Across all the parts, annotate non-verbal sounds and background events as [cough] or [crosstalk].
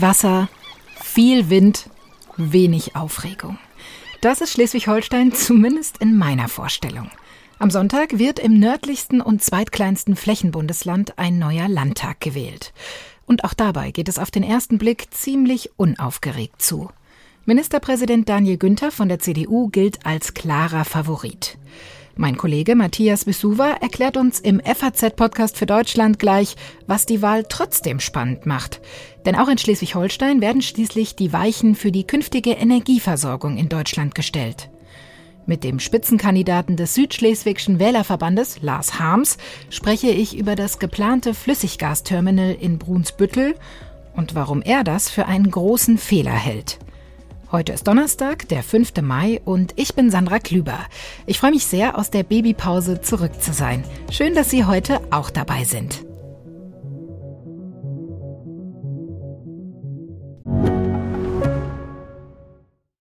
Wasser, viel Wind, wenig Aufregung. Das ist Schleswig-Holstein zumindest in meiner Vorstellung. Am Sonntag wird im nördlichsten und zweitkleinsten Flächenbundesland ein neuer Landtag gewählt. Und auch dabei geht es auf den ersten Blick ziemlich unaufgeregt zu. Ministerpräsident Daniel Günther von der CDU gilt als klarer Favorit. Mein Kollege Matthias Wisuva erklärt uns im FAZ-Podcast für Deutschland gleich, was die Wahl trotzdem spannend macht. Denn auch in Schleswig-Holstein werden schließlich die Weichen für die künftige Energieversorgung in Deutschland gestellt. Mit dem Spitzenkandidaten des Südschleswigschen Wählerverbandes, Lars Harms, spreche ich über das geplante Flüssiggasterminal in Brunsbüttel und warum er das für einen großen Fehler hält. Heute ist Donnerstag, der 5. Mai und ich bin Sandra Klüber. Ich freue mich sehr, aus der Babypause zurück zu sein. Schön, dass Sie heute auch dabei sind.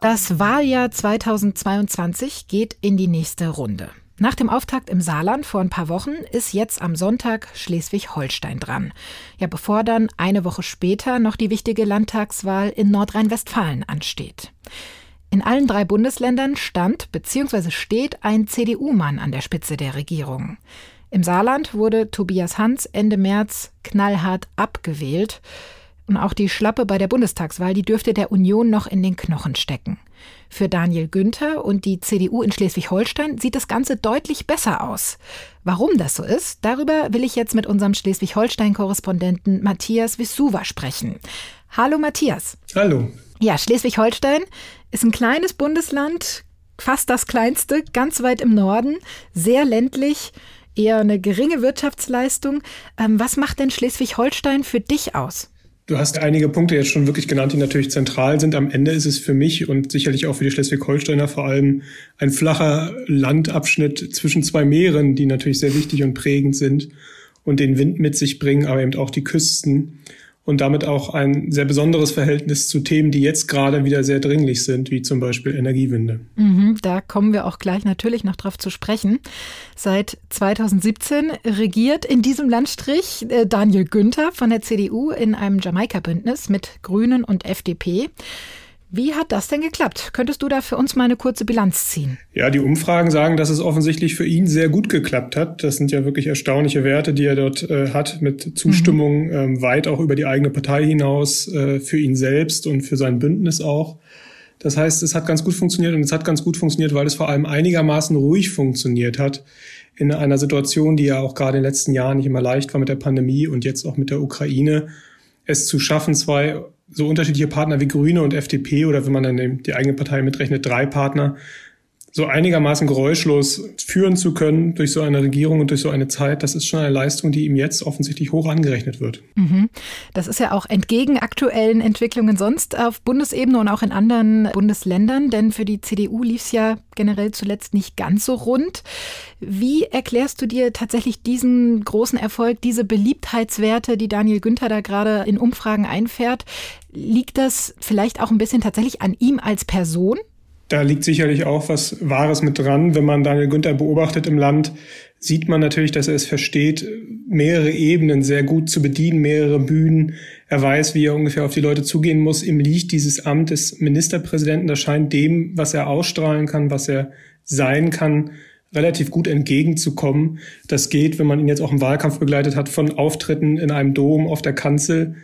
Das Wahljahr 2022 geht in die nächste Runde. Nach dem Auftakt im Saarland vor ein paar Wochen ist jetzt am Sonntag Schleswig-Holstein dran. Ja, bevor dann eine Woche später noch die wichtige Landtagswahl in Nordrhein-Westfalen ansteht. In allen drei Bundesländern stand bzw. steht ein CDU-Mann an der Spitze der Regierung. Im Saarland wurde Tobias Hans Ende März knallhart abgewählt. Und auch die Schlappe bei der Bundestagswahl, die dürfte der Union noch in den Knochen stecken. Für Daniel Günther und die CDU in Schleswig-Holstein sieht das Ganze deutlich besser aus. Warum das so ist, darüber will ich jetzt mit unserem Schleswig-Holstein-Korrespondenten Matthias Wisuva sprechen. Hallo Matthias. Hallo. Ja, Schleswig-Holstein ist ein kleines Bundesland, fast das kleinste, ganz weit im Norden, sehr ländlich, eher eine geringe Wirtschaftsleistung. Ähm, was macht denn Schleswig-Holstein für dich aus? Du hast einige Punkte jetzt schon wirklich genannt, die natürlich zentral sind. Am Ende ist es für mich und sicherlich auch für die Schleswig-Holsteiner vor allem ein flacher Landabschnitt zwischen zwei Meeren, die natürlich sehr wichtig und prägend sind und den Wind mit sich bringen, aber eben auch die Küsten und damit auch ein sehr besonderes Verhältnis zu Themen, die jetzt gerade wieder sehr dringlich sind, wie zum Beispiel Energiewende. Mhm, da kommen wir auch gleich natürlich noch drauf zu sprechen. Seit 2017 regiert in diesem Landstrich äh, Daniel Günther von der CDU in einem Jamaika-Bündnis mit Grünen und FDP. Wie hat das denn geklappt? Könntest du da für uns mal eine kurze Bilanz ziehen? Ja, die Umfragen sagen, dass es offensichtlich für ihn sehr gut geklappt hat. Das sind ja wirklich erstaunliche Werte, die er dort äh, hat, mit Zustimmung mhm. ähm, weit auch über die eigene Partei hinaus, äh, für ihn selbst und für sein Bündnis auch. Das heißt, es hat ganz gut funktioniert und es hat ganz gut funktioniert, weil es vor allem einigermaßen ruhig funktioniert hat in einer Situation, die ja auch gerade in den letzten Jahren nicht immer leicht war mit der Pandemie und jetzt auch mit der Ukraine, es zu schaffen, zwei so unterschiedliche Partner wie Grüne und FDP oder wenn man dann die eigene Partei mitrechnet, drei Partner, so einigermaßen geräuschlos führen zu können durch so eine Regierung und durch so eine Zeit, das ist schon eine Leistung, die ihm jetzt offensichtlich hoch angerechnet wird. Mhm. Das ist ja auch entgegen aktuellen Entwicklungen sonst auf Bundesebene und auch in anderen Bundesländern, denn für die CDU lief es ja generell zuletzt nicht ganz so rund. Wie erklärst du dir tatsächlich diesen großen Erfolg, diese Beliebtheitswerte, die Daniel Günther da gerade in Umfragen einfährt? Liegt das vielleicht auch ein bisschen tatsächlich an ihm als Person? Da liegt sicherlich auch was Wahres mit dran. Wenn man Daniel Günther beobachtet im Land, sieht man natürlich, dass er es versteht, mehrere Ebenen sehr gut zu bedienen, mehrere Bühnen. Er weiß, wie er ungefähr auf die Leute zugehen muss. Ihm liegt dieses Amt des Ministerpräsidenten. Das scheint dem, was er ausstrahlen kann, was er sein kann, relativ gut entgegenzukommen. Das geht, wenn man ihn jetzt auch im Wahlkampf begleitet hat, von Auftritten in einem Dom auf der Kanzel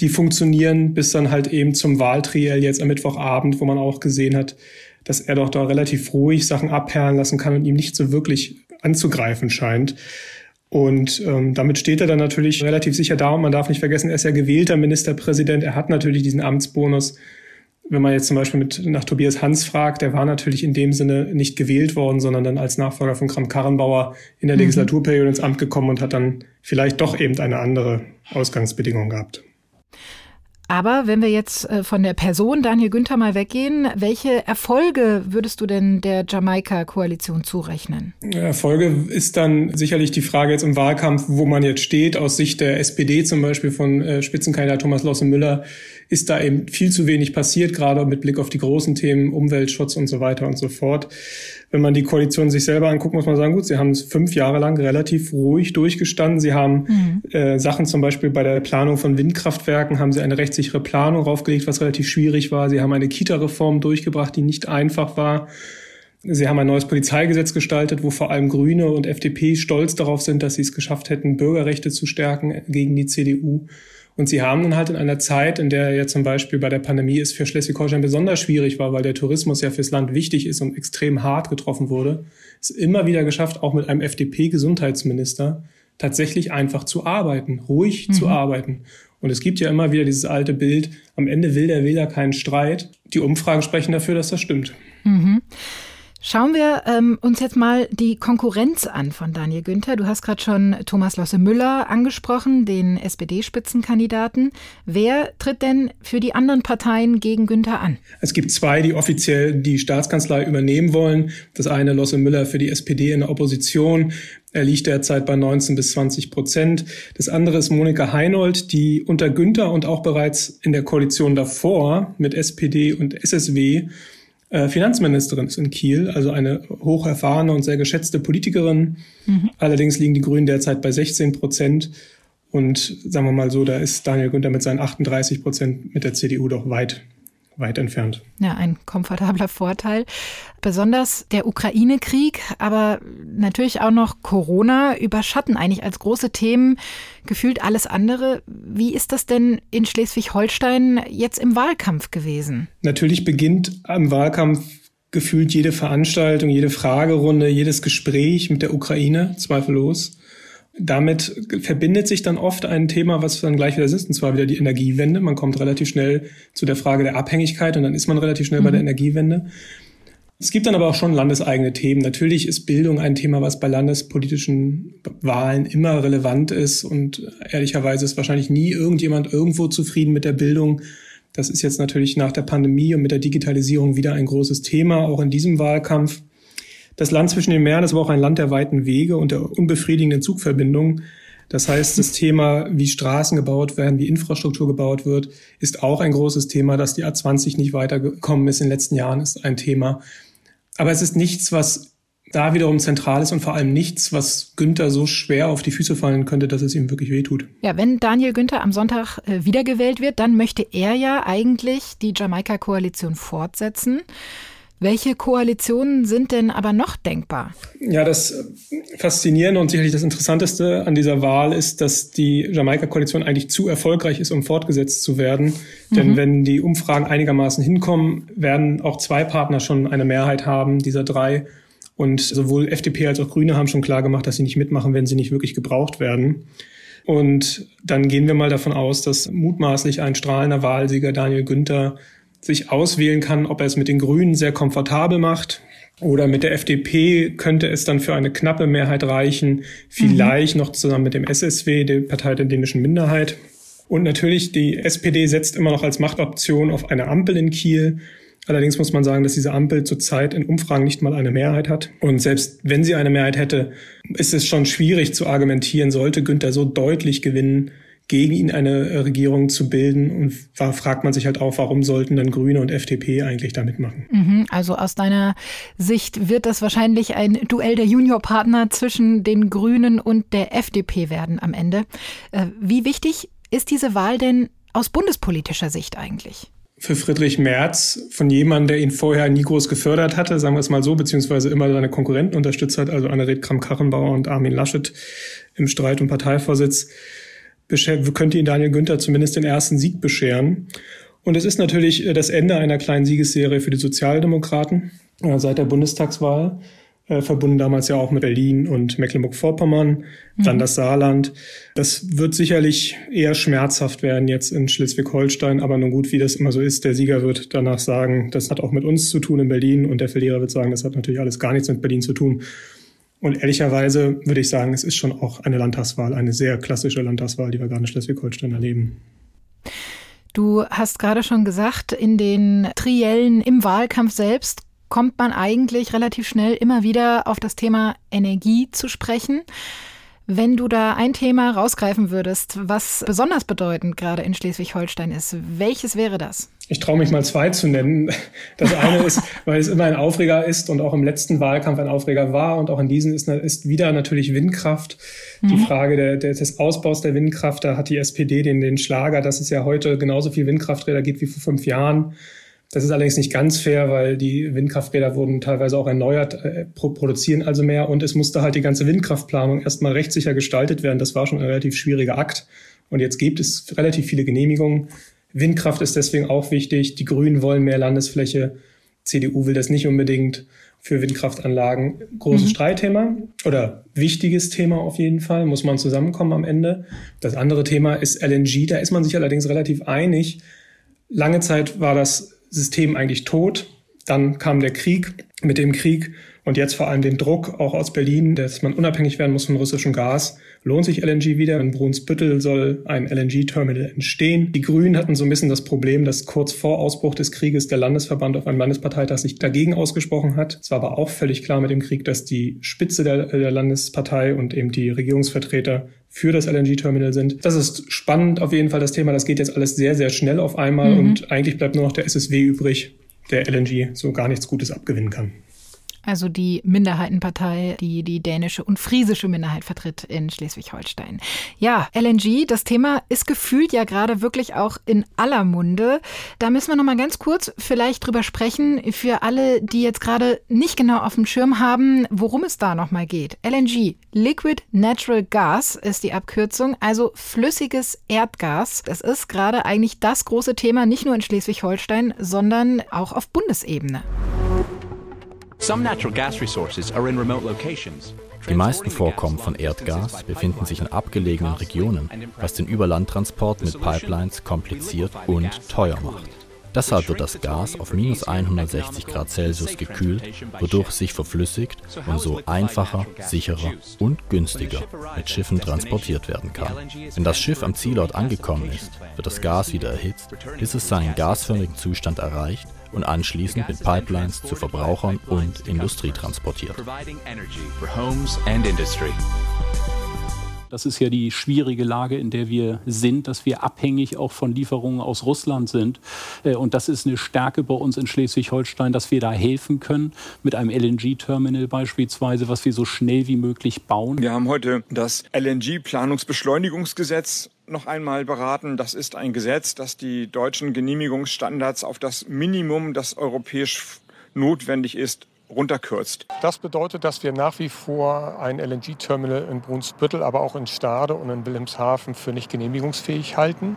die funktionieren, bis dann halt eben zum Wahltriell jetzt am Mittwochabend, wo man auch gesehen hat, dass er doch da relativ ruhig Sachen abperlen lassen kann und ihm nicht so wirklich anzugreifen scheint. Und ähm, damit steht er dann natürlich relativ sicher da und man darf nicht vergessen, er ist ja gewählter Ministerpräsident, er hat natürlich diesen Amtsbonus. wenn man jetzt zum Beispiel mit, nach Tobias Hans fragt, der war natürlich in dem Sinne nicht gewählt worden, sondern dann als Nachfolger von Kram-Karrenbauer in der mhm. Legislaturperiode ins Amt gekommen und hat dann vielleicht doch eben eine andere Ausgangsbedingung gehabt. Aber wenn wir jetzt äh, von der Person Daniel Günther mal weggehen, welche Erfolge würdest du denn der Jamaika-Koalition zurechnen? Erfolge ist dann sicherlich die Frage jetzt im Wahlkampf, wo man jetzt steht. Aus Sicht der SPD zum Beispiel von äh, Spitzenkandidat Thomas Losse Müller ist da eben viel zu wenig passiert, gerade mit Blick auf die großen Themen Umweltschutz und so weiter und so fort. Wenn man die Koalition sich selber anguckt, muss man sagen, gut, sie haben es fünf Jahre lang relativ ruhig durchgestanden. Sie haben mhm. äh, Sachen zum Beispiel bei der Planung von Windkraftwerken, haben sie eine rechtssichere Planung raufgelegt, was relativ schwierig war. Sie haben eine Kita-Reform durchgebracht, die nicht einfach war. Sie haben ein neues Polizeigesetz gestaltet, wo vor allem Grüne und FDP stolz darauf sind, dass sie es geschafft hätten, Bürgerrechte zu stärken gegen die CDU. Und sie haben dann halt in einer Zeit, in der ja zum Beispiel bei der Pandemie es für Schleswig-Holstein besonders schwierig war, weil der Tourismus ja fürs Land wichtig ist und extrem hart getroffen wurde, es immer wieder geschafft, auch mit einem FDP-Gesundheitsminister tatsächlich einfach zu arbeiten, ruhig mhm. zu arbeiten. Und es gibt ja immer wieder dieses alte Bild, am Ende will der Wähler keinen Streit. Die Umfragen sprechen dafür, dass das stimmt. Mhm. Schauen wir ähm, uns jetzt mal die Konkurrenz an von Daniel Günther. Du hast gerade schon Thomas Losse Müller angesprochen, den SPD-Spitzenkandidaten. Wer tritt denn für die anderen Parteien gegen Günther an? Es gibt zwei, die offiziell die Staatskanzlei übernehmen wollen. Das eine Losse Müller für die SPD in der Opposition. Er liegt derzeit bei 19 bis 20 Prozent. Das andere ist Monika Heinold, die unter Günther und auch bereits in der Koalition davor mit SPD und SSW Finanzministerin ist in Kiel, also eine hoch erfahrene und sehr geschätzte Politikerin. Mhm. Allerdings liegen die Grünen derzeit bei 16 Prozent. Und sagen wir mal so, da ist Daniel Günther mit seinen 38 Prozent mit der CDU doch weit weit entfernt. Ja, ein komfortabler Vorteil. Besonders der Ukraine-Krieg, aber natürlich auch noch Corona überschatten eigentlich als große Themen gefühlt alles andere. Wie ist das denn in Schleswig-Holstein jetzt im Wahlkampf gewesen? Natürlich beginnt am Wahlkampf gefühlt jede Veranstaltung, jede Fragerunde, jedes Gespräch mit der Ukraine, zweifellos. Damit verbindet sich dann oft ein Thema, was dann gleich wieder ist, und zwar wieder die Energiewende. Man kommt relativ schnell zu der Frage der Abhängigkeit und dann ist man relativ schnell mhm. bei der mhm. Energiewende. Es gibt dann aber auch schon landeseigene Themen. Natürlich ist Bildung ein Thema, was bei landespolitischen Wahlen immer relevant ist und ehrlicherweise ist wahrscheinlich nie irgendjemand irgendwo zufrieden mit der Bildung. Das ist jetzt natürlich nach der Pandemie und mit der Digitalisierung wieder ein großes Thema, auch in diesem Wahlkampf. Das Land zwischen den Meeren ist aber auch ein Land der weiten Wege und der unbefriedigenden Zugverbindungen. Das heißt, das Thema, wie Straßen gebaut werden, wie Infrastruktur gebaut wird, ist auch ein großes Thema. Dass die A20 nicht weitergekommen ist in den letzten Jahren, ist ein Thema. Aber es ist nichts, was da wiederum zentral ist und vor allem nichts, was Günther so schwer auf die Füße fallen könnte, dass es ihm wirklich wehtut. Ja, wenn Daniel Günther am Sonntag äh, wiedergewählt wird, dann möchte er ja eigentlich die Jamaika-Koalition fortsetzen. Welche Koalitionen sind denn aber noch denkbar? Ja, das Faszinierende und sicherlich das Interessanteste an dieser Wahl ist, dass die Jamaika-Koalition eigentlich zu erfolgreich ist, um fortgesetzt zu werden. Mhm. Denn wenn die Umfragen einigermaßen hinkommen, werden auch zwei Partner schon eine Mehrheit haben, dieser drei. Und sowohl FDP als auch Grüne haben schon klar gemacht, dass sie nicht mitmachen, wenn sie nicht wirklich gebraucht werden. Und dann gehen wir mal davon aus, dass mutmaßlich ein strahlender Wahlsieger Daniel Günther sich auswählen kann, ob er es mit den Grünen sehr komfortabel macht. Oder mit der FDP könnte es dann für eine knappe Mehrheit reichen, vielleicht mhm. noch zusammen mit dem SSW, der Partei der dänischen Minderheit. Und natürlich, die SPD setzt immer noch als Machtoption auf eine Ampel in Kiel. Allerdings muss man sagen, dass diese Ampel zurzeit in Umfragen nicht mal eine Mehrheit hat. Und selbst wenn sie eine Mehrheit hätte, ist es schon schwierig zu argumentieren, sollte Günther so deutlich gewinnen, gegen ihn eine äh, Regierung zu bilden. Und da fragt man sich halt auch, warum sollten dann Grüne und FDP eigentlich da mitmachen? Mhm, also aus deiner Sicht wird das wahrscheinlich ein Duell der Juniorpartner zwischen den Grünen und der FDP werden am Ende. Äh, wie wichtig ist diese Wahl denn aus bundespolitischer Sicht eigentlich? für Friedrich Merz von jemandem, der ihn vorher nie groß gefördert hatte, sagen wir es mal so, beziehungsweise immer seine Konkurrenten unterstützt hat, also Annegret Kramp-Karrenbauer und Armin Laschet im Streit um Parteivorsitz, könnte ihn Daniel Günther zumindest den ersten Sieg bescheren. Und es ist natürlich äh, das Ende einer kleinen Siegesserie für die Sozialdemokraten äh, seit der Bundestagswahl. äh, verbunden damals ja auch mit Berlin und Mecklenburg-Vorpommern, mhm. dann das Saarland. Das wird sicherlich eher schmerzhaft werden jetzt in Schleswig-Holstein, aber nun gut, wie das immer so ist, der Sieger wird danach sagen, das hat auch mit uns zu tun in Berlin und der Verlierer wird sagen, das hat natürlich alles gar nichts mit Berlin zu tun. Und ehrlicherweise würde ich sagen, es ist schon auch eine Landtagswahl, eine sehr klassische Landtagswahl, die wir gerade in Schleswig-Holstein erleben. Du hast gerade schon gesagt, in den Triellen im Wahlkampf selbst kommt man eigentlich relativ schnell immer wieder auf das Thema Energie zu sprechen. Wenn du da ein Thema rausgreifen würdest, was besonders bedeutend gerade in Schleswig-Holstein ist, welches wäre das? Ich traue mich mal zwei zu nennen. [laughs] Das eine ist, weil es immer ein Aufreger ist und auch im letzten Wahlkampf ein Aufreger war und auch in diesem ist, ist wieder natürlich Windkraft. Mhm. Die Frage der, der, des Ausbaus der Windkraft, da hat die SPD den, den Schlager, dass es ja heute genauso viel Windkrafträder gibt wie vor fünf Jahren. Das ist allerdings nicht ganz fair, weil die Windkrafträder wurden teilweise auch erneuert, äh, produzieren also mehr und es musste halt die ganze Windkraftplanung erstmal rechtssicher gestaltet werden. Das war schon ein relativ schwieriger Akt. Und jetzt gibt es relativ viele Genehmigungen. Windkraft ist deswegen auch wichtig. Die Grünen wollen mehr Landesfläche. CDU will das nicht unbedingt für Windkraftanlagen. Großes mhm. Streitthema oder wichtiges Thema auf jeden Fall. Muss man zusammenkommen am Ende. Das andere Thema ist LNG. Da ist man sich allerdings relativ einig. Lange Zeit war das System eigentlich tot. Dann kam der Krieg. Mit dem Krieg und jetzt vor allem den Druck auch aus Berlin, dass man unabhängig werden muss von russischem Gas, lohnt sich LNG wieder. In Brunsbüttel soll ein LNG-Terminal entstehen. Die Grünen hatten so ein bisschen das Problem, dass kurz vor Ausbruch des Krieges der Landesverband auf einem Landesparteitag sich dagegen ausgesprochen hat. Es war aber auch völlig klar mit dem Krieg, dass die Spitze der, der Landespartei und eben die Regierungsvertreter für das LNG-Terminal sind. Das ist spannend auf jeden Fall das Thema. Das geht jetzt alles sehr, sehr schnell auf einmal mhm. und eigentlich bleibt nur noch der SSW übrig, der LNG so gar nichts Gutes abgewinnen kann also die Minderheitenpartei, die die dänische und friesische Minderheit vertritt in Schleswig-Holstein. Ja, LNG, das Thema ist gefühlt ja gerade wirklich auch in aller Munde. Da müssen wir noch mal ganz kurz vielleicht drüber sprechen für alle, die jetzt gerade nicht genau auf dem Schirm haben, worum es da noch mal geht. LNG, Liquid Natural Gas ist die Abkürzung, also flüssiges Erdgas. Das ist gerade eigentlich das große Thema nicht nur in Schleswig-Holstein, sondern auch auf Bundesebene. Die meisten Vorkommen von Erdgas befinden sich in abgelegenen Regionen, was den Überlandtransport mit Pipelines kompliziert und teuer macht. Deshalb wird das Gas auf minus 160 Grad Celsius gekühlt, wodurch es sich verflüssigt und so einfacher, sicherer und günstiger mit Schiffen transportiert werden kann. Wenn das Schiff am Zielort angekommen ist, wird das Gas wieder erhitzt, bis es seinen gasförmigen Zustand erreicht und anschließend mit Pipelines zu Verbrauchern und Industrie transportiert. Das ist ja die schwierige Lage, in der wir sind, dass wir abhängig auch von Lieferungen aus Russland sind. Äh, und das ist eine Stärke bei uns in Schleswig-Holstein, dass wir da helfen können mit einem LNG-Terminal beispielsweise, was wir so schnell wie möglich bauen. Wir haben heute das LNG-Planungsbeschleunigungsgesetz noch einmal beraten. Das ist ein Gesetz, das die deutschen Genehmigungsstandards auf das Minimum, das europäisch notwendig ist, runterkürzt. Das bedeutet, dass wir nach wie vor ein LNG-Terminal in Brunsbüttel, aber auch in Stade und in Wilhelmshaven für nicht genehmigungsfähig halten.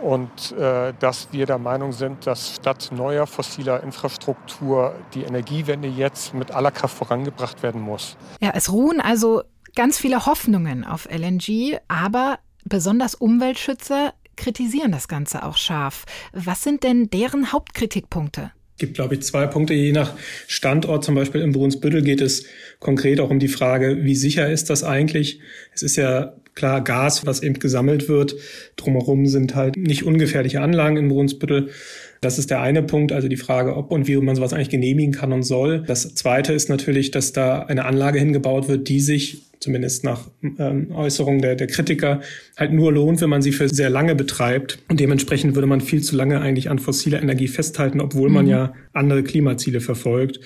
Und äh, dass wir der Meinung sind, dass statt neuer fossiler Infrastruktur die Energiewende jetzt mit aller Kraft vorangebracht werden muss. Ja, es ruhen also ganz viele Hoffnungen auf LNG, aber besonders Umweltschützer kritisieren das Ganze auch scharf. Was sind denn deren Hauptkritikpunkte? gibt, glaube ich, zwei Punkte. Je nach Standort, zum Beispiel im Brunsbüttel, geht es konkret auch um die Frage, wie sicher ist das eigentlich? Es ist ja klar Gas, was eben gesammelt wird. Drumherum sind halt nicht ungefährliche Anlagen im Brunsbüttel. Das ist der eine Punkt, also die Frage, ob und wie man sowas eigentlich genehmigen kann und soll. Das zweite ist natürlich, dass da eine Anlage hingebaut wird, die sich zumindest nach ähm, Äußerungen der, der Kritiker, halt nur lohnt, wenn man sie für sehr lange betreibt. Und dementsprechend würde man viel zu lange eigentlich an fossiler Energie festhalten, obwohl mhm. man ja andere Klimaziele verfolgt.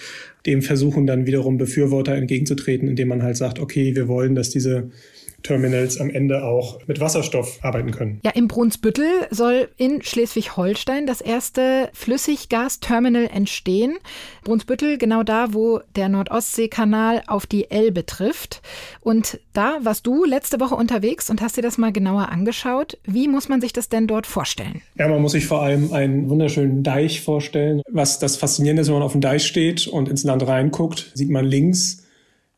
Dem versuchen dann wiederum Befürworter entgegenzutreten, indem man halt sagt, okay, wir wollen, dass diese Terminals am Ende auch mit Wasserstoff arbeiten können. Ja, im Brunsbüttel soll in Schleswig-Holstein das erste Flüssiggasterminal entstehen. Brunsbüttel genau da, wo der Nordostseekanal auf die Elbe trifft. Und da warst du letzte Woche unterwegs und hast dir das mal genauer angeschaut. Wie muss man sich das denn dort vorstellen? Ja, man muss sich vor allem einen wunderschönen Deich vorstellen. Was das Faszinierende ist, wenn man auf dem Deich steht und ins Land reinguckt, sieht man links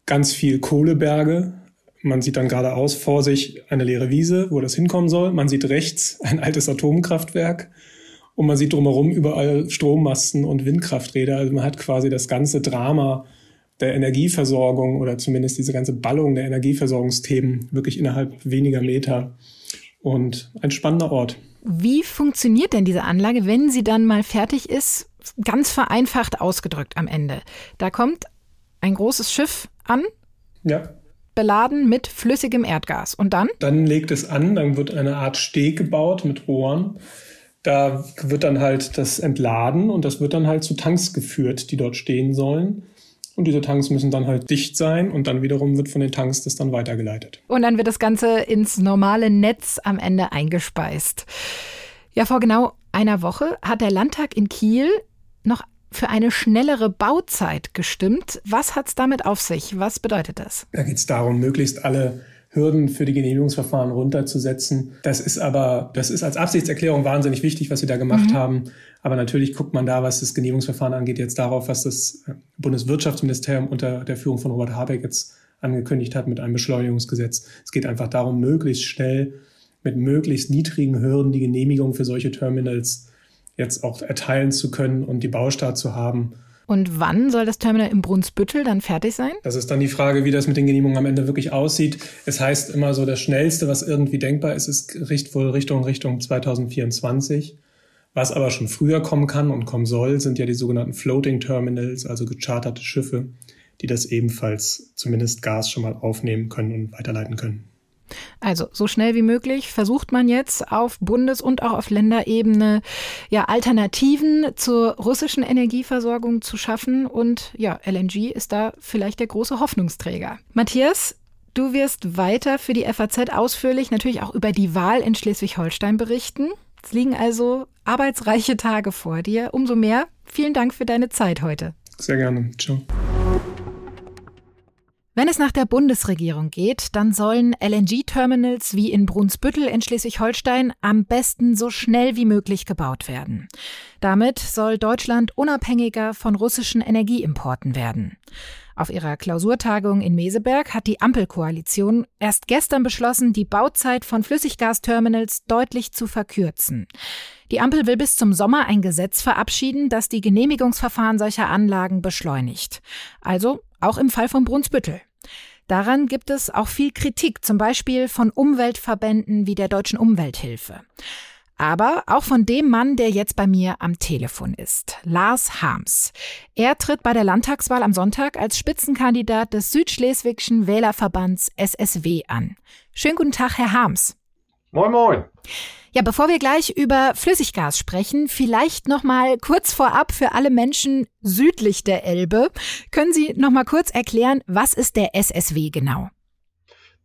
ganz viel Kohleberge, man sieht dann geradeaus vor sich eine leere Wiese, wo das hinkommen soll. Man sieht rechts ein altes Atomkraftwerk und man sieht drumherum überall Strommasten und Windkrafträder. Also man hat quasi das ganze Drama der Energieversorgung oder zumindest diese ganze Ballung der Energieversorgungsthemen wirklich innerhalb weniger Meter. Und ein spannender Ort. Wie funktioniert denn diese Anlage, wenn sie dann mal fertig ist? Ganz vereinfacht ausgedrückt am Ende. Da kommt ein großes Schiff an. Ja beladen mit flüssigem Erdgas. Und dann? Dann legt es an, dann wird eine Art Steg gebaut mit Rohren. Da wird dann halt das entladen und das wird dann halt zu Tanks geführt, die dort stehen sollen. Und diese Tanks müssen dann halt dicht sein und dann wiederum wird von den Tanks das dann weitergeleitet. Und dann wird das Ganze ins normale Netz am Ende eingespeist. Ja, vor genau einer Woche hat der Landtag in Kiel noch für eine schnellere Bauzeit gestimmt. Was hat es damit auf sich? Was bedeutet das? Da geht es darum, möglichst alle Hürden für die Genehmigungsverfahren runterzusetzen. Das ist aber, das ist als Absichtserklärung wahnsinnig wichtig, was wir da gemacht mhm. haben. Aber natürlich guckt man da, was das Genehmigungsverfahren angeht, jetzt darauf, was das Bundeswirtschaftsministerium unter der Führung von Robert Habeck jetzt angekündigt hat mit einem Beschleunigungsgesetz. Es geht einfach darum, möglichst schnell mit möglichst niedrigen Hürden die Genehmigung für solche Terminals jetzt auch erteilen zu können und die Baustart zu haben. Und wann soll das Terminal im Brunsbüttel dann fertig sein? Das ist dann die Frage, wie das mit den Genehmigungen am Ende wirklich aussieht. Es heißt immer so, das Schnellste, was irgendwie denkbar ist, ist wohl Richtung Richtung 2024. Was aber schon früher kommen kann und kommen soll, sind ja die sogenannten Floating Terminals, also gecharterte Schiffe, die das ebenfalls zumindest Gas schon mal aufnehmen können und weiterleiten können. Also so schnell wie möglich versucht man jetzt auf Bundes- und auch auf Länderebene ja Alternativen zur russischen Energieversorgung zu schaffen und ja, LNG ist da vielleicht der große Hoffnungsträger. Matthias, du wirst weiter für die FAZ ausführlich natürlich auch über die Wahl in Schleswig-Holstein berichten. Es liegen also arbeitsreiche Tage vor dir. Umso mehr vielen Dank für deine Zeit heute. Sehr gerne. Ciao. Wenn es nach der Bundesregierung geht, dann sollen LNG-Terminals wie in Brunsbüttel in Schleswig-Holstein am besten so schnell wie möglich gebaut werden. Damit soll Deutschland unabhängiger von russischen Energieimporten werden. Auf ihrer Klausurtagung in Meseberg hat die Ampelkoalition erst gestern beschlossen, die Bauzeit von Flüssiggasterminals deutlich zu verkürzen. Die Ampel will bis zum Sommer ein Gesetz verabschieden, das die Genehmigungsverfahren solcher Anlagen beschleunigt. Also auch im Fall von Brunsbüttel. Daran gibt es auch viel Kritik, zum Beispiel von Umweltverbänden wie der Deutschen Umwelthilfe. Aber auch von dem Mann, der jetzt bei mir am Telefon ist, Lars Harms. Er tritt bei der Landtagswahl am Sonntag als Spitzenkandidat des Südschleswigschen Wählerverbands SSW an. Schönen guten Tag, Herr Harms. Moin, moin. Ja, bevor wir gleich über Flüssiggas sprechen, vielleicht noch mal kurz vorab für alle Menschen südlich der Elbe. Können Sie noch mal kurz erklären, was ist der SSW genau?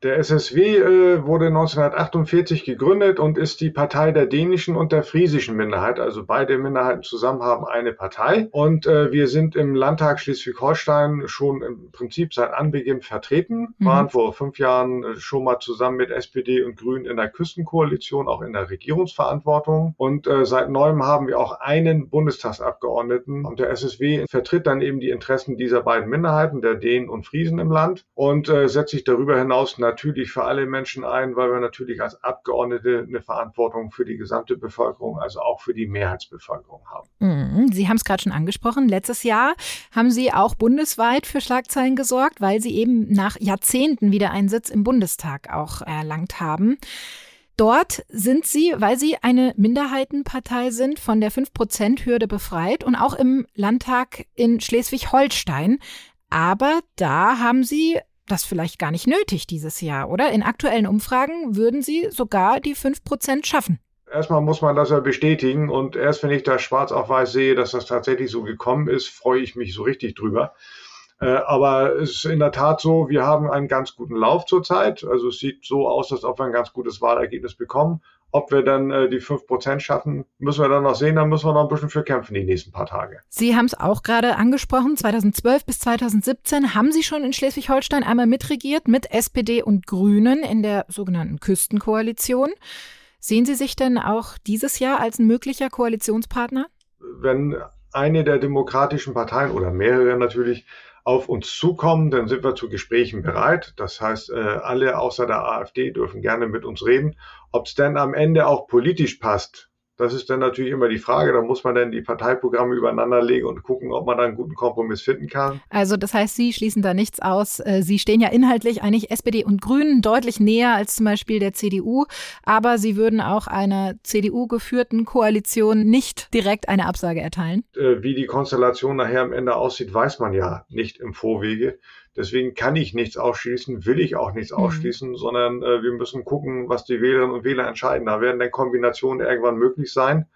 Der SSW äh, wurde 1948 gegründet und ist die Partei der dänischen und der friesischen Minderheit. Also beide Minderheiten zusammen haben eine Partei. Und äh, wir sind im Landtag Schleswig-Holstein schon im Prinzip seit Anbeginn vertreten, mhm. waren vor fünf Jahren äh, schon mal zusammen mit SPD und Grünen in der Küstenkoalition, auch in der Regierungsverantwortung. Und äh, seit neuem haben wir auch einen Bundestagsabgeordneten. Und der SSW vertritt dann eben die Interessen dieser beiden Minderheiten, der Dänen und Friesen im Land und äh, setzt sich darüber hinaus natürlich für alle Menschen ein, weil wir natürlich als Abgeordnete eine Verantwortung für die gesamte Bevölkerung, also auch für die Mehrheitsbevölkerung haben. Mhm. Sie haben es gerade schon angesprochen. Letztes Jahr haben Sie auch bundesweit für Schlagzeilen gesorgt, weil Sie eben nach Jahrzehnten wieder einen Sitz im Bundestag auch erlangt haben. Dort sind sie, weil sie eine Minderheitenpartei sind, von der 5-Prozent-Hürde befreit und auch im Landtag in Schleswig-Holstein. Aber da haben sie das vielleicht gar nicht nötig dieses Jahr, oder? In aktuellen Umfragen würden Sie sogar die 5% schaffen. Erstmal muss man das ja bestätigen und erst wenn ich da schwarz auf weiß sehe, dass das tatsächlich so gekommen ist, freue ich mich so richtig drüber. Äh, aber es ist in der Tat so, wir haben einen ganz guten Lauf zurzeit. Also es sieht so aus, als ob wir ein ganz gutes Wahlergebnis bekommen. Ob wir dann äh, die fünf Prozent schaffen, müssen wir dann noch sehen. Da müssen wir noch ein bisschen für kämpfen die nächsten paar Tage. Sie haben es auch gerade angesprochen. 2012 bis 2017 haben Sie schon in Schleswig-Holstein einmal mitregiert mit SPD und Grünen in der sogenannten Küstenkoalition. Sehen Sie sich denn auch dieses Jahr als ein möglicher Koalitionspartner? Wenn eine der demokratischen Parteien oder mehrere natürlich auf uns zukommen, dann sind wir zu Gesprächen bereit. Das heißt, äh, alle außer der AfD dürfen gerne mit uns reden. Ob es dann am Ende auch politisch passt, das ist dann natürlich immer die Frage. Da muss man dann die Parteiprogramme übereinander legen und gucken, ob man da einen guten Kompromiss finden kann. Also das heißt, Sie schließen da nichts aus. Äh, Sie stehen ja inhaltlich eigentlich SPD und Grünen deutlich näher als zum Beispiel der CDU. Aber Sie würden auch einer CDU-geführten Koalition nicht direkt eine Absage erteilen. Äh, wie die Konstellation nachher am Ende aussieht, weiß man ja nicht im Vorwege. Deswegen kann ich nichts ausschließen, will ich auch nichts mhm. ausschließen, sondern äh, wir müssen gucken, was die Wählerinnen und Wähler entscheiden. Da werden dann Kombinationen irgendwann möglich sein.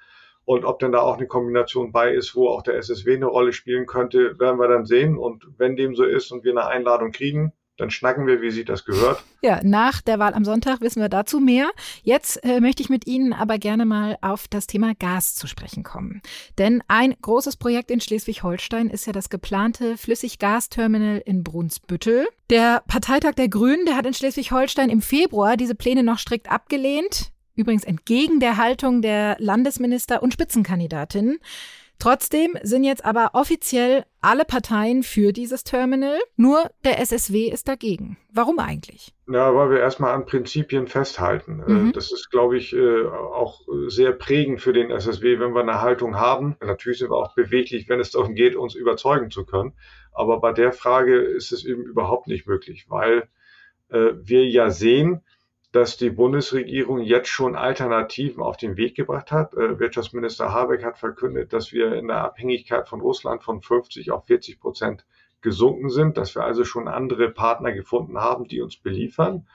Und ob denn da auch eine Kombination bei ist, wo auch der SSW eine Rolle spielen könnte, werden wir dann sehen. Und wenn dem so ist und wir eine Einladung kriegen, dann schnacken wir, wie sich das gehört. Ja, nach der Wahl am Sonntag wissen wir dazu mehr. Jetzt äh, möchte ich mit Ihnen aber gerne mal auf das Thema Gas zu sprechen kommen. Denn ein großes Projekt in Schleswig-Holstein ist ja das geplante Flüssiggasterminal in Brunsbüttel. Der Parteitag der Grünen, der hat in Schleswig-Holstein im Februar diese Pläne noch strikt abgelehnt. Übrigens entgegen der Haltung der Landesminister und Spitzenkandidatinnen. Trotzdem sind jetzt aber offiziell alle Parteien für dieses Terminal, nur der SSW ist dagegen. Warum eigentlich? Ja, weil wir erstmal an Prinzipien festhalten. Äh, mhm. Das ist, glaube ich, äh, auch sehr prägend für den SSW, wenn wir eine Haltung haben. Natürlich sind wir auch beweglich, wenn es darum geht, uns überzeugen zu können. Aber bei der Frage ist es eben überhaupt nicht möglich, weil äh, wir ja sehen, dass die Bundesregierung jetzt schon Alternativen auf den Weg gebracht hat. Äh, Wirtschaftsminister Habeck hat verkündet, dass wir in der Abhängigkeit von Russland von 50 auf 40 Prozent gesunken sind, dass wir also schon andere Partner gefunden haben, die uns beliefern.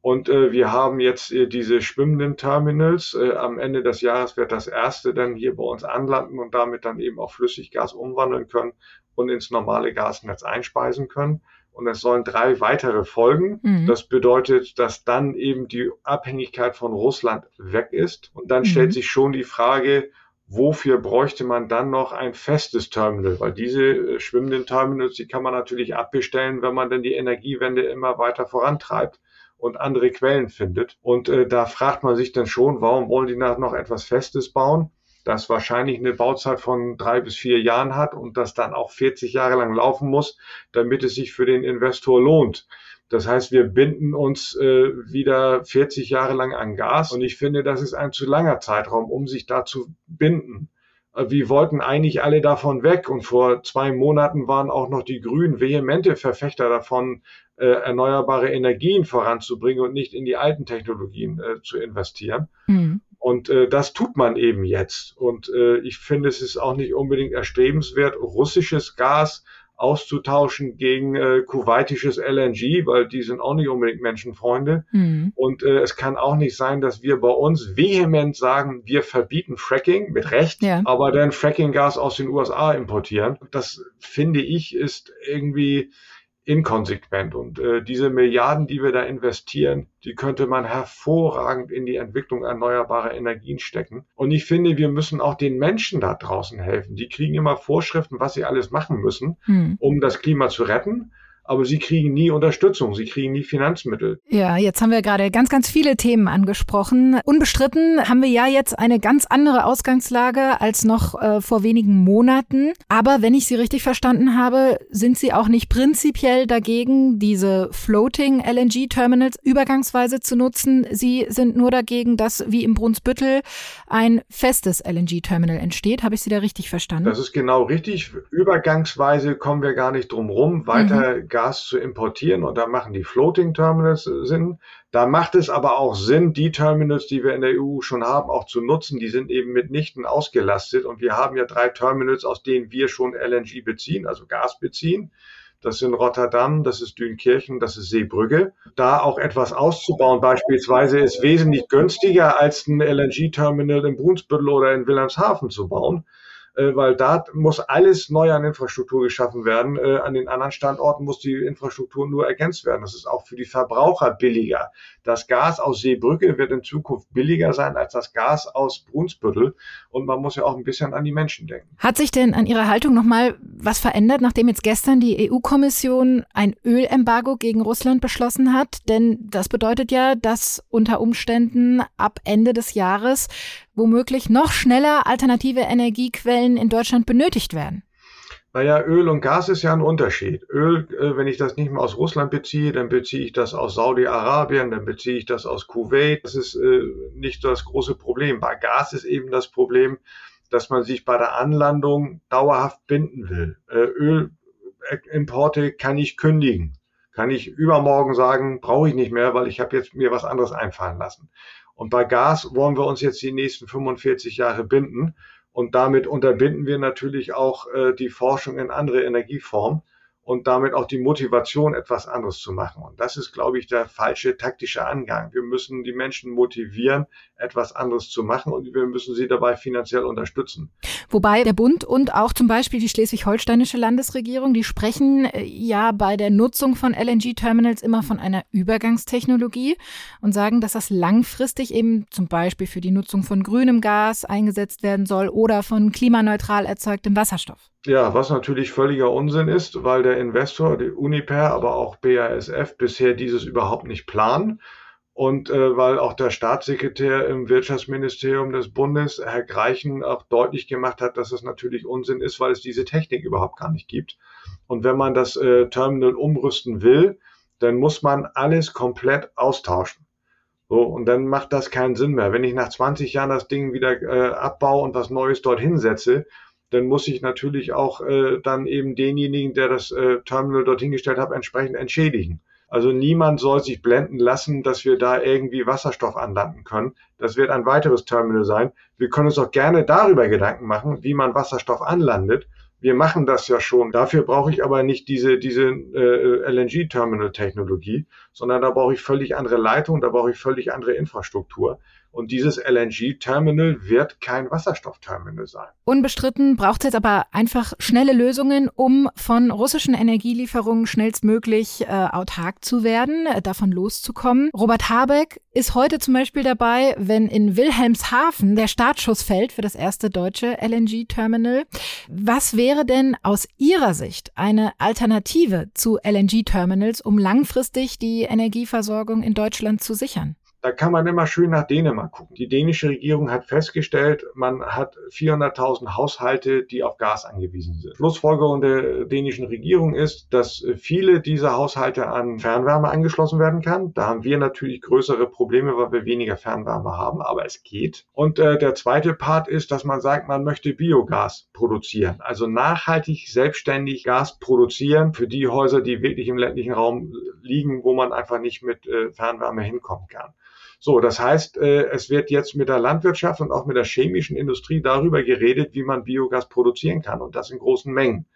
Und äh, wir haben jetzt äh, diese schwimmenden Terminals. Am Ende des Jahres wird das erste dann hier bei uns anlanden und damit dann eben auch Flüssiggas umwandeln können und ins normale Gasnetz einspeisen können und es sollen drei weitere folgen. Mhm. Das bedeutet, dass dann eben die Abhängigkeit von Russland weg ist. Und dann mhm. stellt sich schon die Frage, wofür bräuchte man dann noch ein festes Terminal? Weil diese äh, schwimmenden Terminals, die kann man natürlich abbestellen, wenn man dann die Energiewende immer weiter vorantreibt und andere Quellen findet. Und äh, da fragt man sich dann schon, warum wollen die noch etwas Festes bauen? Das wahrscheinlich eine Bauzeit von drei bis vier Jahren hat und das dann auch 40 Jahre lang laufen muss, damit es sich für den Investor lohnt. Das heißt, wir binden uns äh, wieder 40 Jahre lang an Gas und ich finde, das ist ein zu langer Zeitraum, um sich da zu binden. Äh, wir wollten eigentlich alle davon weg und vor zwei Monaten waren auch noch die Grünen vehemente Verfechter davon, äh, erneuerbare Energien voranzubringen und nicht in die alten Technologien äh, zu investieren. Mhm. Und äh, das tut man eben jetzt. Und äh, ich finde, es ist auch nicht unbedingt erstrebenswert, russisches Gas auszutauschen gegen äh, kuwaitisches LNG, weil die sind auch nicht unbedingt Menschenfreunde. Mhm. Und äh, es kann auch nicht sein, dass wir bei uns vehement sagen, wir verbieten Fracking mit Recht, ja. aber dann Frackinggas aus den USA importieren. Das finde ich ist irgendwie inkonsequent. Und äh, diese Milliarden, die wir da investieren, die könnte man hervorragend in die Entwicklung erneuerbarer Energien stecken. Und ich finde, wir müssen auch den Menschen da draußen helfen. Die kriegen immer Vorschriften, was sie alles machen müssen, hm. um das Klima zu retten aber sie kriegen nie Unterstützung, sie kriegen nie Finanzmittel. Ja, jetzt haben wir gerade ganz, ganz viele Themen angesprochen. Unbestritten haben wir ja jetzt eine ganz andere Ausgangslage als noch äh, vor wenigen Monaten. Aber wenn ich Sie richtig verstanden habe, sind Sie auch nicht prinzipiell dagegen, diese Floating LNG Terminals übergangsweise zu nutzen. Sie sind nur dagegen, dass wie im Brunsbüttel ein festes LNG Terminal entsteht. Habe ich Sie da richtig verstanden? Das ist genau richtig. Übergangsweise kommen wir gar nicht drum rum, weiter mhm Gas zu importieren und da machen die Floating Terminals Sinn. Da macht es aber auch Sinn, die Terminals, die wir in der EU schon haben, auch zu nutzen. Die sind eben mitnichten ausgelastet und wir haben ja drei Terminals, aus denen wir schon LNG beziehen, also Gas beziehen. Das sind Rotterdam, das ist Dünkirchen, das ist Seebrügge. Da auch etwas auszubauen beispielsweise ist wesentlich günstiger als ein LNG-Terminal in Brunsbüttel oder in Wilhelmshaven zu bauen. Äh, weil da muss alles neu an Infrastruktur geschaffen werden. Äh, an den anderen Standorten muss die Infrastruktur nur ergänzt werden. Das ist auch für die Verbraucher billiger. Das Gas aus Seebrücke wird in Zukunft billiger sein als das Gas aus Brunsbüttel. Und man muss ja auch ein bisschen an die Menschen denken. Hat sich denn an Ihrer Haltung nochmal was verändert, nachdem jetzt gestern die EU-Kommission ein Ölembargo gegen Russland beschlossen hat? Denn das bedeutet ja, dass unter Umständen ab Ende des Jahres womöglich noch schneller alternative Energiequellen in Deutschland benötigt werden? Naja, Öl und Gas ist ja ein Unterschied. Öl, äh, wenn ich das nicht mehr aus Russland beziehe, dann beziehe ich das aus Saudi-Arabien, dann beziehe ich das aus Kuwait. Das ist äh, nicht das große Problem. Bei Gas ist eben das Problem, dass man sich bei der Anlandung dauerhaft binden will. Äh, Ölimporte kann ich kündigen. Kann ich übermorgen sagen, brauche ich nicht mehr, weil ich habe jetzt mir was anderes einfallen lassen. Und bei Gas wollen wir uns jetzt die nächsten 45 Jahre binden. Und damit unterbinden wir natürlich auch äh, die Forschung in andere Energieformen und damit auch die Motivation, etwas anderes zu machen. Und das ist, glaube ich, der falsche taktische Angang. Wir müssen die Menschen motivieren, etwas anderes zu machen und wir müssen sie dabei finanziell unterstützen. Wobei der Bund und auch zum Beispiel die schleswig-holsteinische Landesregierung, die sprechen äh, ja bei der Nutzung von LNG-Terminals immer von einer Übergangstechnologie und sagen, dass das langfristig eben zum Beispiel für die Nutzung von grünem Gas eingesetzt werden soll oder von klimaneutral erzeugtem Wasserstoff. Ja, was natürlich völliger Unsinn ist, weil der Investor, die Uniper, aber auch BASF bisher dieses überhaupt nicht planen. Und äh, weil auch der Staatssekretär im Wirtschaftsministerium des Bundes, Herr Greichen, auch deutlich gemacht hat, dass es natürlich Unsinn ist, weil es diese Technik überhaupt gar nicht gibt. Und wenn man das äh, Terminal umrüsten will, dann muss man alles komplett austauschen. So, und dann macht das keinen Sinn mehr. Wenn ich nach 20 Jahren das Ding wieder äh, abbaue und was Neues dorthin setze, dann muss ich natürlich auch äh, dann eben denjenigen, der das äh, Terminal dorthin gestellt hat, entsprechend entschädigen. Also niemand soll sich blenden lassen, dass wir da irgendwie Wasserstoff anlanden können. Das wird ein weiteres Terminal sein. Wir können uns auch gerne darüber Gedanken machen, wie man Wasserstoff anlandet. Wir machen das ja schon. Dafür brauche ich aber nicht diese, diese äh, LNG-Terminal-Technologie, sondern da brauche ich völlig andere Leitungen, da brauche ich völlig andere Infrastruktur. Und dieses LNG-Terminal wird kein Wasserstoffterminal sein. Unbestritten braucht es jetzt aber einfach schnelle Lösungen, um von russischen Energielieferungen schnellstmöglich äh, autark zu werden, äh, davon loszukommen. Robert Habeck ist heute zum Beispiel dabei, wenn in Wilhelmshaven der Startschuss fällt für das erste deutsche LNG-Terminal. Was wäre denn aus Ihrer Sicht eine Alternative zu LNG-Terminals, um langfristig die Energieversorgung in Deutschland zu sichern? Da kann man immer schön nach Dänemark gucken. Die dänische Regierung hat festgestellt, man hat 400.000 Haushalte, die auf Gas angewiesen sind. Schlussfolgerung der dänischen Regierung ist, dass viele dieser Haushalte an Fernwärme angeschlossen werden kann. Da haben wir natürlich größere Probleme, weil wir weniger Fernwärme haben, aber es geht. Und äh, der zweite Part ist, dass man sagt, man möchte Biogas produzieren, also nachhaltig selbstständig Gas produzieren für die Häuser, die wirklich im ländlichen Raum liegen, wo man einfach nicht mit äh, Fernwärme hinkommen kann. So, das heißt, äh, es wird jetzt mit der Landwirtschaft und auch mit der chemischen Industrie darüber geredet, wie man Biogas produzieren kann und das in großen Mengen.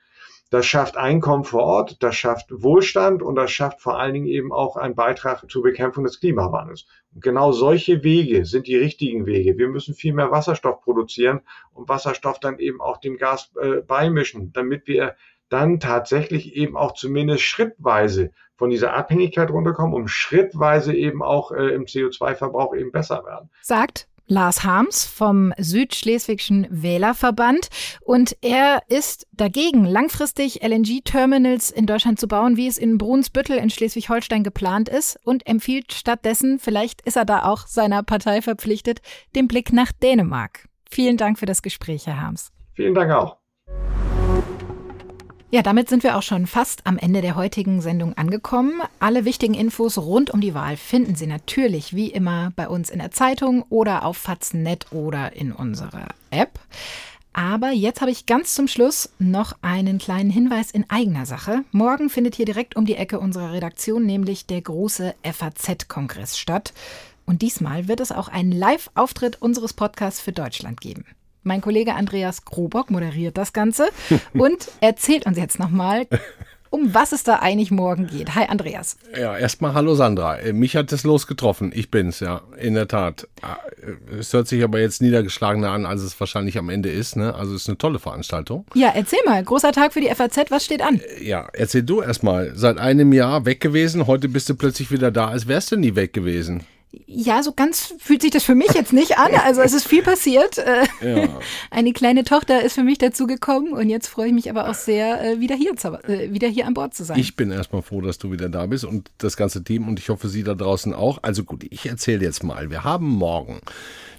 Das schafft Einkommen vor Ort, das schafft Wohlstand und das schafft vor allen Dingen eben auch einen Beitrag zur Bekämpfung des Klimawandels. Und genau solche Wege sind die richtigen Wege. Wir müssen viel mehr Wasserstoff produzieren und Wasserstoff dann eben auch dem Gas äh, beimischen, damit wir dann tatsächlich eben auch zumindest schrittweise von dieser Abhängigkeit runterkommen, um schrittweise eben auch äh, im CO2-Verbrauch eben besser werden. Sagt Lars Harms vom Südschleswigschen Wählerverband. Und er ist dagegen, langfristig LNG-Terminals in Deutschland zu bauen, wie es in Brunsbüttel in Schleswig-Holstein geplant ist und empfiehlt stattdessen, vielleicht ist er da auch seiner Partei verpflichtet, den Blick nach Dänemark. Vielen Dank für das Gespräch, Herr Harms. Vielen Dank auch. Ja, damit sind wir auch schon fast am Ende der heutigen Sendung angekommen. Alle wichtigen Infos rund um die Wahl finden Sie natürlich wie immer bei uns in der Zeitung oder auf Faz.net oder in unserer App. Aber jetzt habe ich ganz zum Schluss noch einen kleinen Hinweis in eigener Sache. Morgen findet hier direkt um die Ecke unserer Redaktion nämlich der große FAZ-Kongress statt. Und diesmal wird es auch einen Live-Auftritt unseres Podcasts für Deutschland geben. Mein Kollege Andreas Krobock moderiert das Ganze [laughs] und erzählt uns jetzt nochmal um was es da eigentlich morgen geht. Hi Andreas. Ja, erstmal hallo Sandra. Äh, mich hat es losgetroffen. Ich bin's, ja, in der Tat. Äh, es hört sich aber jetzt niedergeschlagener an, als es wahrscheinlich am Ende ist. Ne? Also es ist eine tolle Veranstaltung. Ja, erzähl mal. Großer Tag für die FAZ. Was steht an? Äh, ja, erzähl du erstmal. Seit einem Jahr weg gewesen. Heute bist du plötzlich wieder da, als wärst du nie weg gewesen. Ja, so ganz fühlt sich das für mich jetzt nicht an. Also es ist viel passiert. Äh, ja. [laughs] Eine kleine Tochter ist für mich dazugekommen und jetzt freue ich mich aber auch sehr, äh, wieder hier, äh, wieder hier an Bord zu sein. Ich bin erstmal froh, dass du wieder da bist und das ganze Team und ich hoffe, Sie da draußen auch. Also gut, ich erzähle jetzt mal. Wir haben morgen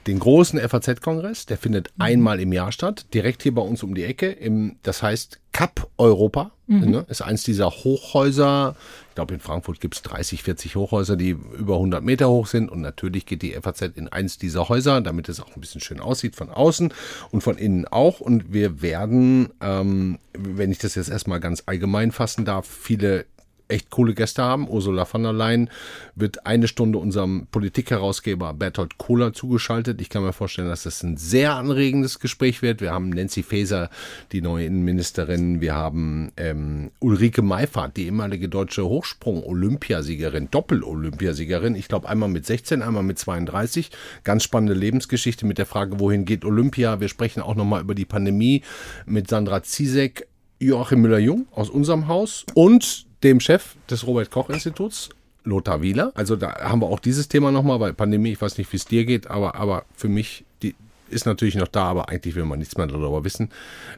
den großen FAZ-Kongress, der findet mhm. einmal im Jahr statt, direkt hier bei uns um die Ecke. Im, das heißt Cup Europa. Mhm. Ne, ist eins dieser Hochhäuser. Ich glaube, in Frankfurt gibt es 30, 40 Hochhäuser, die über 100 Meter hoch sind. Und natürlich geht die FAZ in eins dieser Häuser, damit es auch ein bisschen schön aussieht von außen und von innen auch. Und wir werden, ähm, wenn ich das jetzt erstmal ganz allgemein fassen darf, viele echt coole Gäste haben. Ursula von der Leyen wird eine Stunde unserem Politikherausgeber Bertolt Kohler zugeschaltet. Ich kann mir vorstellen, dass das ein sehr anregendes Gespräch wird. Wir haben Nancy Faeser, die neue Innenministerin. Wir haben ähm, Ulrike Meifert, die ehemalige deutsche Hochsprung-Olympiasiegerin, Doppel-Olympiasiegerin. Ich glaube, einmal mit 16, einmal mit 32. Ganz spannende Lebensgeschichte mit der Frage, wohin geht Olympia. Wir sprechen auch nochmal über die Pandemie mit Sandra Ziesek. Joachim Müller-Jung aus unserem Haus und dem Chef des Robert-Koch-Instituts, Lothar Wieler. Also da haben wir auch dieses Thema nochmal, weil Pandemie, ich weiß nicht, wie es dir geht, aber, aber für mich, die ist natürlich noch da, aber eigentlich will man nichts mehr darüber wissen.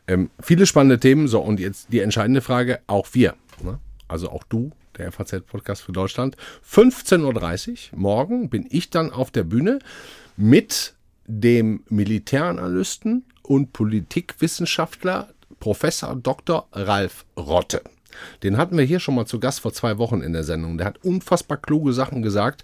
Ähm, viele spannende Themen. So, und jetzt die entscheidende Frage, auch wir, ne? also auch du, der FAZ-Podcast für Deutschland. 15.30 Uhr morgen bin ich dann auf der Bühne mit dem Militäranalysten und Politikwissenschaftler Professor Dr. Ralf Rotte. Den hatten wir hier schon mal zu Gast vor zwei Wochen in der Sendung. Der hat unfassbar kluge Sachen gesagt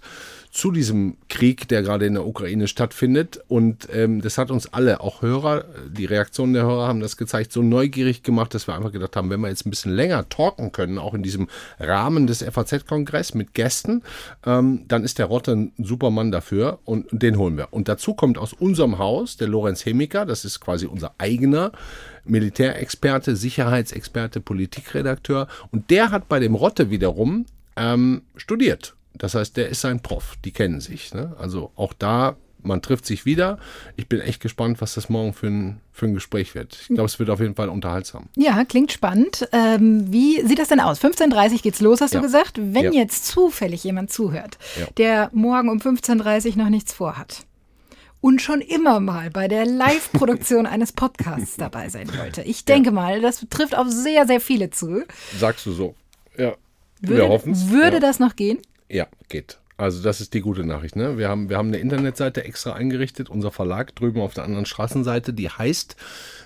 zu diesem Krieg, der gerade in der Ukraine stattfindet. Und ähm, das hat uns alle, auch Hörer, die Reaktionen der Hörer haben das gezeigt, so neugierig gemacht, dass wir einfach gedacht haben, wenn wir jetzt ein bisschen länger talken können, auch in diesem Rahmen des FAZ-Kongress mit Gästen, ähm, dann ist der Rotte ein super Mann dafür und den holen wir. Und dazu kommt aus unserem Haus der Lorenz Hemiker, das ist quasi unser eigener Militärexperte, Sicherheitsexperte, Politikredakteur. Und der hat bei dem Rotte wiederum ähm, studiert. Das heißt, der ist sein Prof. Die kennen sich. Ne? Also auch da, man trifft sich wieder. Ich bin echt gespannt, was das morgen für ein, für ein Gespräch wird. Ich glaube, es wird auf jeden Fall unterhaltsam. Ja, klingt spannend. Ähm, wie sieht das denn aus? 15.30 Uhr geht's los, hast ja. du gesagt. Wenn ja. jetzt zufällig jemand zuhört, ja. der morgen um 15.30 Uhr noch nichts vorhat und schon immer mal bei der Live-Produktion [laughs] eines Podcasts dabei sein wollte. Ich denke ja. mal, das trifft auf sehr, sehr viele zu. Sagst du so. Ja. Würde, Wir hoffen's. Würde ja. das noch gehen? Ja, geht. Also das ist die gute Nachricht. Ne? Wir, haben, wir haben eine Internetseite extra eingerichtet, unser Verlag drüben auf der anderen Straßenseite, die heißt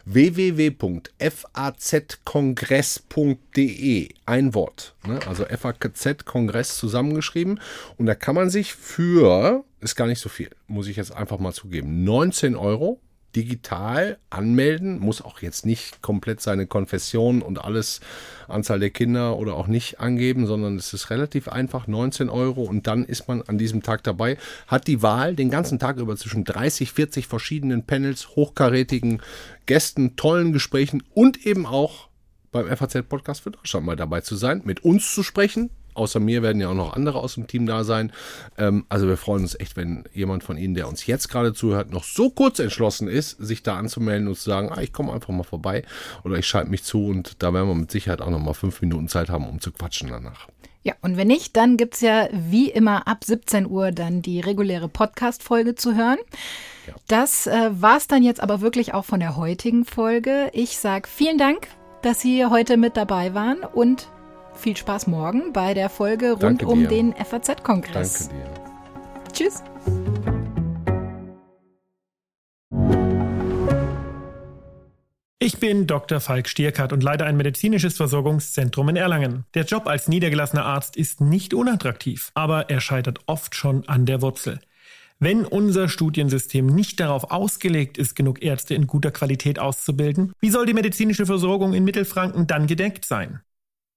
www.fazkongress.de. Ein Wort. Ne? Also FAZ Kongress zusammengeschrieben. Und da kann man sich für, ist gar nicht so viel, muss ich jetzt einfach mal zugeben, 19 Euro digital anmelden, muss auch jetzt nicht komplett seine Konfession und alles, Anzahl der Kinder oder auch nicht angeben, sondern es ist relativ einfach, 19 Euro und dann ist man an diesem Tag dabei, hat die Wahl den ganzen Tag über zwischen 30, 40 verschiedenen Panels, hochkarätigen Gästen, tollen Gesprächen und eben auch beim FAZ-Podcast für Deutschland mal dabei zu sein, mit uns zu sprechen, Außer mir werden ja auch noch andere aus dem Team da sein. Ähm, also wir freuen uns echt, wenn jemand von Ihnen, der uns jetzt gerade zuhört, noch so kurz entschlossen ist, sich da anzumelden und zu sagen, ah, ich komme einfach mal vorbei oder ich schalte mich zu und da werden wir mit Sicherheit auch noch mal fünf Minuten Zeit haben, um zu quatschen danach. Ja, und wenn nicht, dann gibt es ja wie immer ab 17 Uhr dann die reguläre Podcast-Folge zu hören. Ja. Das äh, war es dann jetzt aber wirklich auch von der heutigen Folge. Ich sage vielen Dank, dass Sie heute mit dabei waren und viel Spaß morgen bei der Folge rund Danke um dir. den FAZ-Kongress. Danke dir. Tschüss. Ich bin Dr. Falk Stierkart und leite ein medizinisches Versorgungszentrum in Erlangen. Der Job als niedergelassener Arzt ist nicht unattraktiv, aber er scheitert oft schon an der Wurzel. Wenn unser Studiensystem nicht darauf ausgelegt ist, genug Ärzte in guter Qualität auszubilden, wie soll die medizinische Versorgung in Mittelfranken dann gedeckt sein?